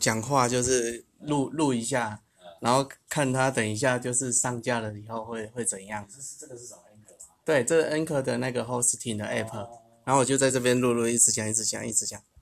讲话就是录录一下，然后看他等一下就是上架了以后会会怎样。这是这个是什么 Anchor 对，这是 N 科的那个 Hosting 的 App，、然后我就在这边录录，一直讲，一直讲，一直讲。